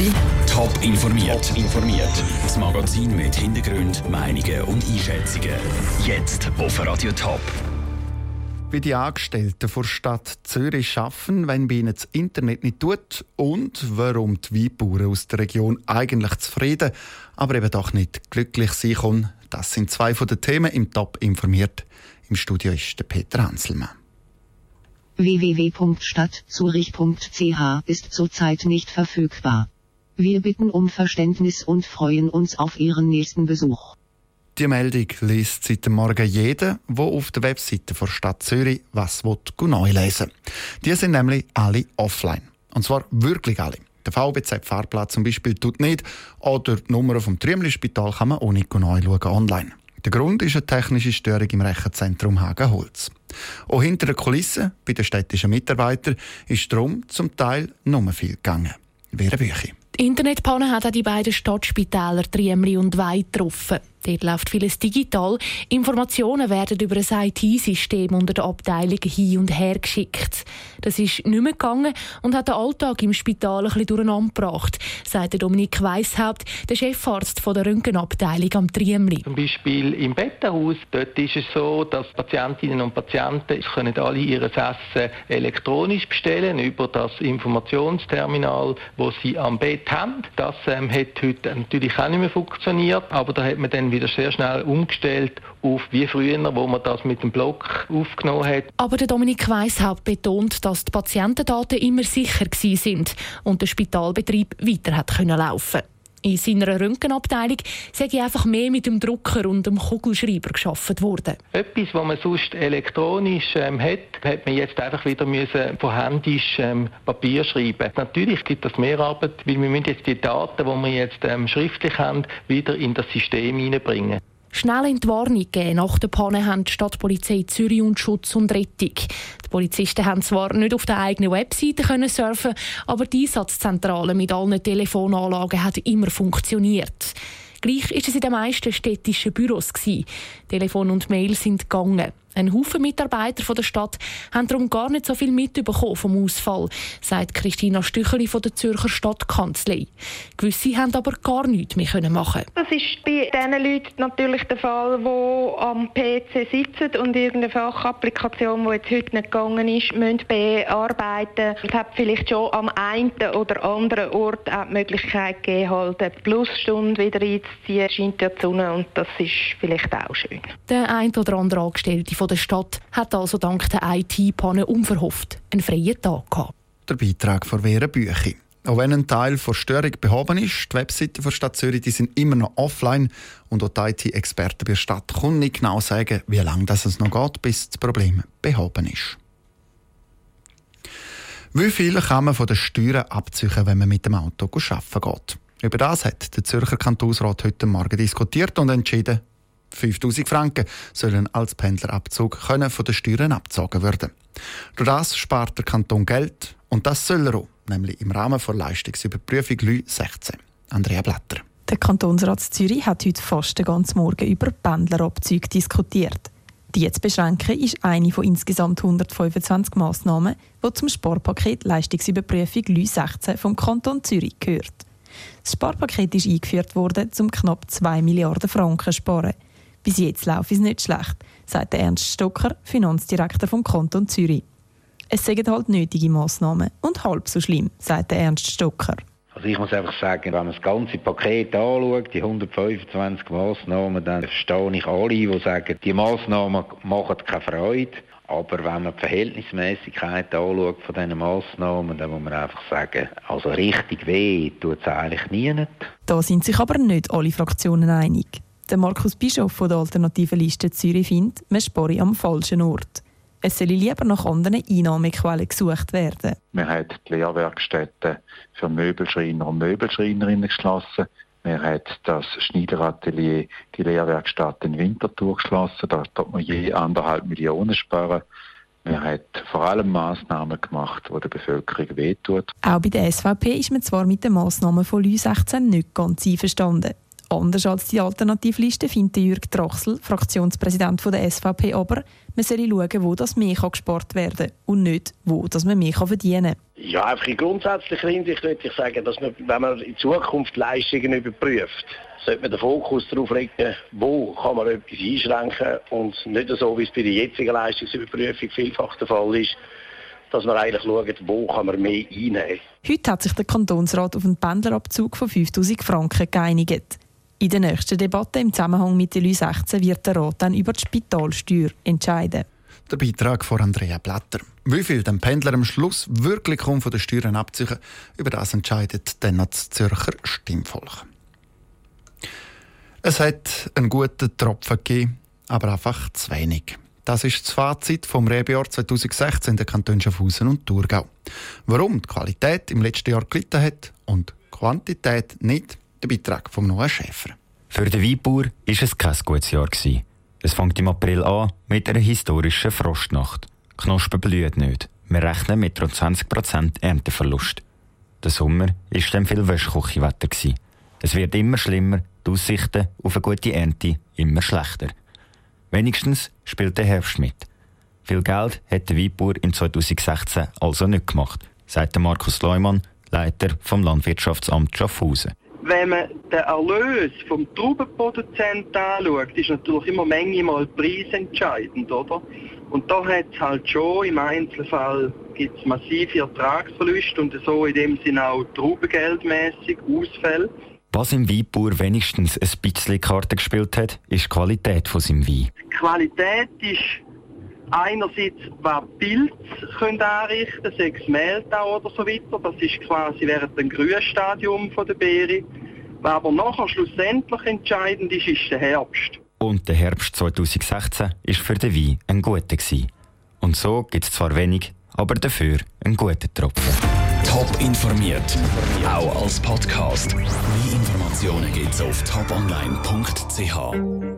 Zürich. Top informiert. informiert. Das Magazin mit Hintergrund, Meinungen und Einschätzungen. Jetzt auf Radio Top. Wie die Angestellten der Stadt Zürich schaffen, wenn bei ihnen das Internet nicht tut und warum die Weinbauern aus der Region eigentlich zufrieden, aber eben doch nicht glücklich sein können. Das sind zwei von den Themen im Top informiert. Im Studio ist der Peter Hanselmann www.stadtzurich.ch ist zurzeit nicht verfügbar. Wir bitten um Verständnis und freuen uns auf Ihren nächsten Besuch. Die Meldung liest seit dem Morgen jeder, der auf der Webseite der Stadt Zürich was neu lesen Die sind nämlich alle offline. Und zwar wirklich alle. Der VBZ-Fahrplatz zum Beispiel tut nicht oder die Nummer vom Trümli-Spital kann man auch nicht neu schauen online. Der Grund ist eine technische Störung im Rechenzentrum Hagenholz. Auch hinter den Kulissen bei den städtischen Mitarbeitern ist darum zum Teil nur viel gegangen. Wäre Büchi. Die Internetpanne hat auch die beiden Stadtspitäler Triemli und Weid getroffen. Dort läuft vieles digital. Informationen werden über ein IT-System unter der Abteilung hin und her geschickt. Das ist nicht mehr gegangen und hat den Alltag im Spital ein bisschen durcheinander gebracht, sagt Dominik Weishaupt, der Chefarzt der Röntgenabteilung am Triemli. Zum Beispiel im Bettenhaus, dort ist es so, dass Patientinnen und Patienten können alle ihr Essen elektronisch bestellen über das Informationsterminal, wo sie am Bett haben. Das ähm, hat heute natürlich auch nicht mehr funktioniert, aber da hat man dann wieder sehr schnell umgestellt auf wie früher, wo man das mit dem Block aufgenommen hat. Aber der Dominik Weishaupt betont, dass die Patientendaten immer sicher sind und der Spitalbetrieb weiter hat können laufen. In seiner Röntgenabteilung sei einfach mehr mit dem Drucker und dem Kugelschreiber geschaffen worden. Etwas, was man sonst elektronisch ähm, hat, hat man jetzt einfach wieder müssen von händisch ähm, Papier schreiben. Natürlich gibt das mehr Arbeit, weil wir müssen jetzt die Daten, die wir jetzt ähm, schriftlich haben, wieder in das System hineinbringen. Schnell in die Warnung geben nach der Panne haben die Stadtpolizei Zürich und Schutz und Rettung. Die Polizisten haben zwar nicht auf der eigenen Webseite können surfen, aber die Einsatzzentrale mit allen Telefonanlagen hat immer funktioniert. Gleich ist es in den meisten städtischen Büros. Telefon und Mail sind gegangen. Ein Haufen Mitarbeiter von der Stadt haben darum gar nicht so viel mitbekommen vom Ausfall, sagt Christina Stücheli von der Zürcher Stadtkanzlei. Gewisse haben aber gar nichts mehr machen Das ist bei diesen Leuten natürlich der Fall, die am PC sitzen und irgendeine Fachapplikation, die jetzt heute nicht gegangen ist, müssen bearbeiten Es hat vielleicht schon am einen oder anderen Ort auch die Möglichkeit gegeben, halt eine Plusstunde wieder einzuziehen. Es scheint ja die Sonne und das ist vielleicht auch schön. Der ein oder andere Angestellte von der Stadt hat also dank der IT-Panne unverhofft einen freien Tag gehabt. Der Beitrag von Vera Büchi. Auch wenn ein Teil der Störung behoben ist, die Webseiten der Stadt Zürich die sind immer noch offline und auch die IT-Experten der Stadt können nicht genau sagen, wie lange es noch geht, bis das Problem behoben ist. Wie viel kann man von den Steuern abziehen, wenn man mit dem Auto arbeiten geht? Über das hat der Zürcher Kantonsrat heute Morgen diskutiert und entschieden, 5000 Franken sollen als Pendlerabzug können von den Steuern abgezogen werden. Durch das spart der Kanton Geld und das soll er auch, nämlich im Rahmen der Leistungsüberprüfung LÜ 16. Andrea Blatter. Der Kantonsrat Zürich hat heute fast den ganzen Morgen über Pendlerabzüge diskutiert. Die jetzt beschränken ist eine von insgesamt 125 Massnahmen, die zum Sparpaket Leistungsüberprüfung LÜ 16 vom Kanton Zürich gehört. Das Sparpaket ist eingeführt worden, um knapp 2 Milliarden Franken zu sparen. Bis jetzt läuft es nicht schlecht, sagt Ernst Stocker, Finanzdirektor vom Kanton Zürich. Es sind halt nötige Massnahmen und halb so schlimm, sagt Ernst Stocker. Also ich muss einfach sagen, wenn man das ganze Paket anschaut, die 125 Massnahmen, dann verstehe ich alle, die sagen, die Massnahmen machen keine Freude. Aber wenn man die Verhältnismäßigkeit anschaut von diesen Massnahmen, dann muss man einfach sagen, also richtig weh tut es eigentlich nie. Da sind sich aber nicht alle Fraktionen einig. Der Markus Bischof von der Alternativen Liste Zürich findet, man spare am falschen Ort. Es soll lieber nach anderen Einnahmequellen gesucht werden. Wir haben die Lehrwerkstätten für Möbelschreiner und Möbelschreinerinnen geschlossen. Wir haben das Schneideratelier, die Lehrwerkstatt in Winterthur geschlossen. Da wird man je anderthalb Millionen sparen. Wir haben vor allem Massnahmen gemacht, die der Bevölkerung wehtun. Auch bei der SVP ist man zwar mit den Massnahmen von LÜ 16 nicht ganz einverstanden. Anders als die Alternativliste findet Jürg Trochsel, Fraktionspräsident der SVP, aber man solle schauen, wo das mehr gespart werden kann und nicht, wo das man mehr verdienen kann. Ja, einfach in grundsätzlicher Hinsicht würde ich sagen, dass man, wenn man in Zukunft Leistungen überprüft, sollte man den Fokus darauf legen, wo kann man etwas einschränken und nicht so, wie es bei der jetzigen Leistungsüberprüfung vielfach der Fall ist, dass man eigentlich schaut, wo kann man mehr einnehmen. Heute hat sich der Kantonsrat auf einen Pendlerabzug von 5000 Franken geeinigt. In der nächsten Debatte im Zusammenhang mit der LÜ16 wird der Rat dann über die Spitalsteuer entscheiden. Der Beitrag von Andrea Blatter. Wie viel dem Pendler am Schluss wirklich kommt von den Steuern abziehen, über das entscheidet dann das Zürcher Stimmvolk. Es hat einen guten Tropfen gegeben, aber einfach zu wenig. Das ist das Fazit vom Rebejahr 2016 in den Kantonen Schaffhausen und Thurgau. Warum die Qualität im letzten Jahr gelitten hat und Quantität nicht, der Beitrag von Noah Schäfer. Für den Weinbauer war es kein gutes Jahr. Es fängt im April an mit einer historischen Frostnacht. Knospen blühen nicht. Wir rechnen mit rund 20% Ernteverlust. Der Sommer war dann viel Wäschküchenwetter. Es wird immer schlimmer, die Aussichten auf eine gute Ernte immer schlechter. Wenigstens spielt der Herbst mit. Viel Geld hat der Weinbauer in 2016 also nicht gemacht, sagt Markus Leumann, Leiter vom Landwirtschaftsamt Schaffhausen. Wenn man den Erlös vom Traubenproduzenten anschaut, ist natürlich immer manchmal preisentscheidend, oder? Und da hat es halt schon im Einzelfall gibt's massive Ertragsverluste und so in dem Sinne auch traubengeldmässig Ausfälle. Was im Weinbauer wenigstens ein bisschen Karte gespielt hat, ist die Qualität von seinem Wein. Die Qualität ist einerseits, was Pilz können anrichten können, sechs Mehltau oder so weiter. Das ist quasi während dem Grünstadium der Beere. Was aber nachher schlussendlich entscheidend ist, ist der Herbst. Und der Herbst 2016 war für den Wein ein guter. Und so gibt es zwar wenig, aber dafür einen guten Tropfen. Top informiert, auch als Podcast. Mehr Informationen gibt es auf toponline.ch.